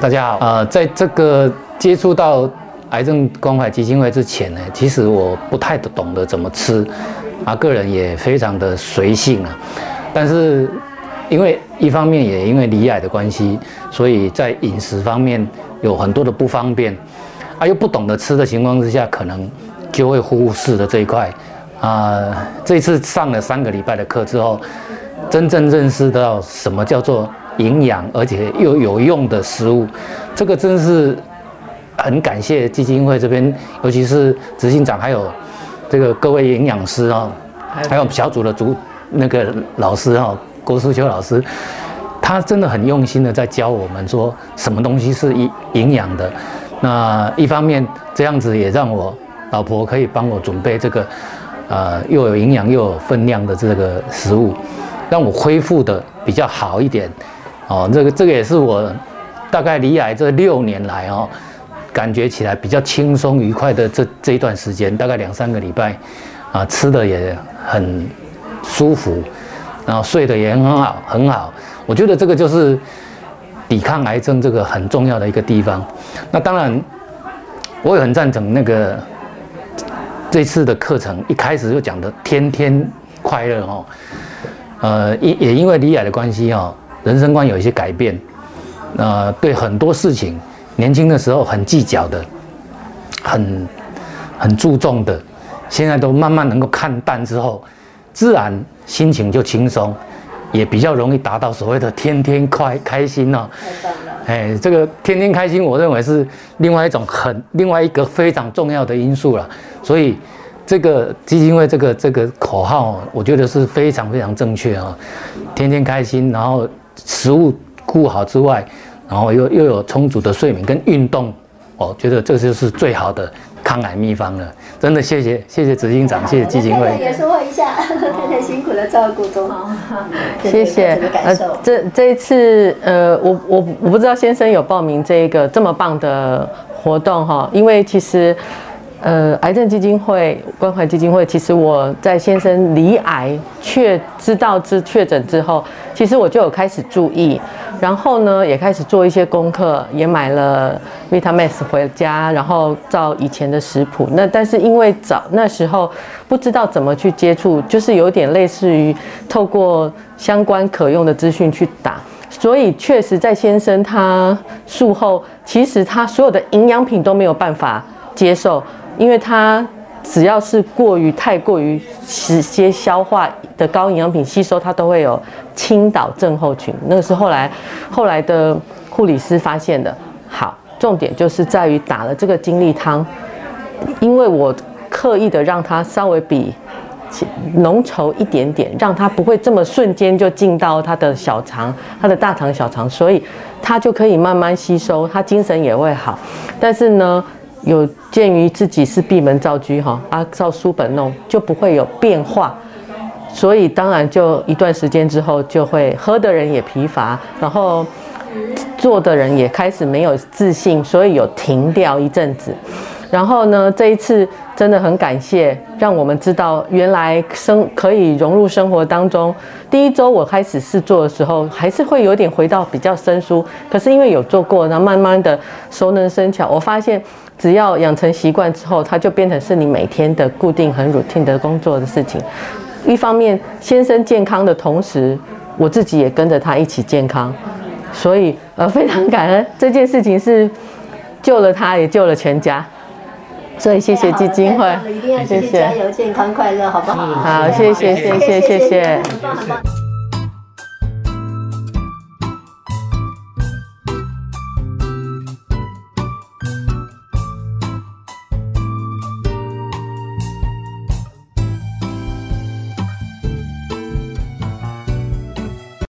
大家好，呃，在这个接触到癌症关怀基金会之前呢，其实我不太懂得怎么吃，啊，个人也非常的随性啊。但是因为一方面也因为离癌的关系，所以在饮食方面有很多的不方便，啊，又不懂得吃的情况之下，可能就会忽视了这一块。啊，这次上了三个礼拜的课之后，真正认识到什么叫做。营养而且又有用的食物，这个真是很感谢基金会这边，尤其是执行长还有这个各位营养师啊，还有小组的主那个老师啊，郭淑秋老师，他真的很用心的在教我们说什么东西是营营养的。那一方面这样子也让我老婆可以帮我准备这个呃又有营养又有分量的这个食物，让我恢复的比较好一点。哦，这个这个也是我大概离癌这六年来哦，感觉起来比较轻松愉快的这这一段时间，大概两三个礼拜，啊，吃的也很舒服，然后睡得也很好很好。我觉得这个就是抵抗癌症这个很重要的一个地方。那当然，我也很赞成那个这次的课程一开始就讲的天天快乐哦，呃，也也因为离癌的关系哦。人生观有一些改变，呃，对很多事情，年轻的时候很计较的，很很注重的，现在都慢慢能够看淡之后，自然心情就轻松，也比较容易达到所谓的天天快开心哦。哎，这个天天开心，我认为是另外一种很另外一个非常重要的因素了。所以这个基金会这个这个口号，我觉得是非常非常正确啊，天天开心，然后。食物顾好之外，然后又又有充足的睡眠跟运动，我觉得这就是最好的抗癌秘方了。真的谢谢谢谢执行长，谢谢基金会。也说一下，太太辛苦的照顾中。谢谢。呃，这这一次，呃，我我我不知道先生有报名这一个这么棒的活动哈，因为其实。呃，癌症基金会关怀基金会，其实我在先生离癌确知道之确诊之后，其实我就有开始注意，然后呢，也开始做一些功课，也买了 Vitamex 回家，然后照以前的食谱。那但是因为早那时候不知道怎么去接触，就是有点类似于透过相关可用的资讯去打，所以确实在先生他术后，其实他所有的营养品都没有办法接受。因为它只要是过于太过于直接消化的高营养品吸收，它都会有倾倒症候群。那个是后来后来的护理师发现的。好，重点就是在于打了这个精力汤，因为我刻意的让它稍微比浓稠一点点，让它不会这么瞬间就进到他的小肠、他的大肠、小肠，所以他就可以慢慢吸收，他精神也会好。但是呢？有鉴于自己是闭门造车哈，啊照书本弄就不会有变化，所以当然就一段时间之后就会喝的人也疲乏，然后做的人也开始没有自信，所以有停掉一阵子。然后呢，这一次真的很感谢，让我们知道原来生可以融入生活当中。第一周我开始试做的时候，还是会有点回到比较生疏，可是因为有做过，然后慢慢的熟能生巧，我发现。只要养成习惯之后，它就变成是你每天的固定、很 routine 的工作的事情。一方面，先生健康的同时，我自己也跟着他一起健康，所以呃，非常感恩这件事情是 救了他，也救了全家。所以谢谢基金会，一定要谢谢加油、健康、快乐，好不好？好，谢谢，谢谢，谢谢。